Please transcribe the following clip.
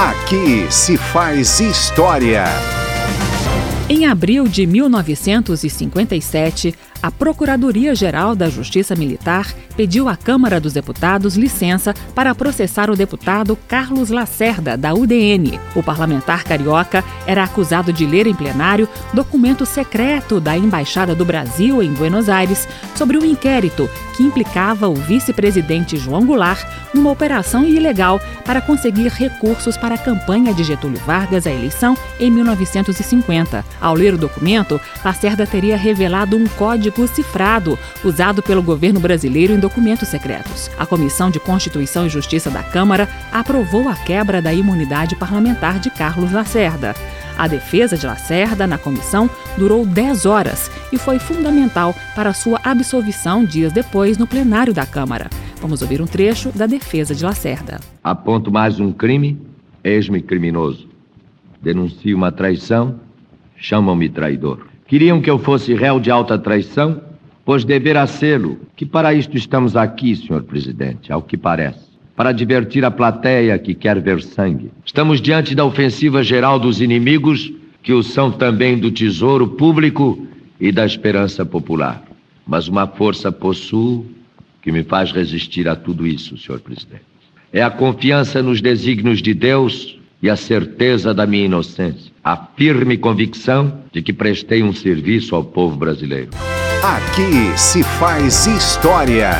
Aqui se faz história. Em abril de 1957, a Procuradoria-Geral da Justiça Militar pediu à Câmara dos Deputados licença para processar o deputado Carlos Lacerda, da UDN. O parlamentar carioca era acusado de ler em plenário documento secreto da Embaixada do Brasil em Buenos Aires sobre um inquérito que implicava o vice-presidente João Goulart numa operação ilegal para conseguir recursos para a campanha de Getúlio Vargas à eleição em 1950. Ao ler o documento, Lacerda teria revelado um código cifrado usado pelo governo brasileiro em documentos secretos. A Comissão de Constituição e Justiça da Câmara aprovou a quebra da imunidade parlamentar de Carlos Lacerda. A defesa de Lacerda na comissão durou 10 horas e foi fundamental para sua absolvição dias depois no plenário da Câmara. Vamos ouvir um trecho da defesa de Lacerda. Aponto mais um crime, eis-me criminoso. Denuncio uma traição, chamam-me traidor. Queriam que eu fosse réu de alta traição, pois deverá sê-lo. Que para isto estamos aqui, senhor presidente, ao que parece para divertir a plateia que quer ver sangue. Estamos diante da ofensiva geral dos inimigos, que o são também do tesouro público e da esperança popular. Mas uma força possuo que me faz resistir a tudo isso, senhor presidente. É a confiança nos desígnios de Deus e a certeza da minha inocência, a firme convicção de que prestei um serviço ao povo brasileiro. Aqui se faz história.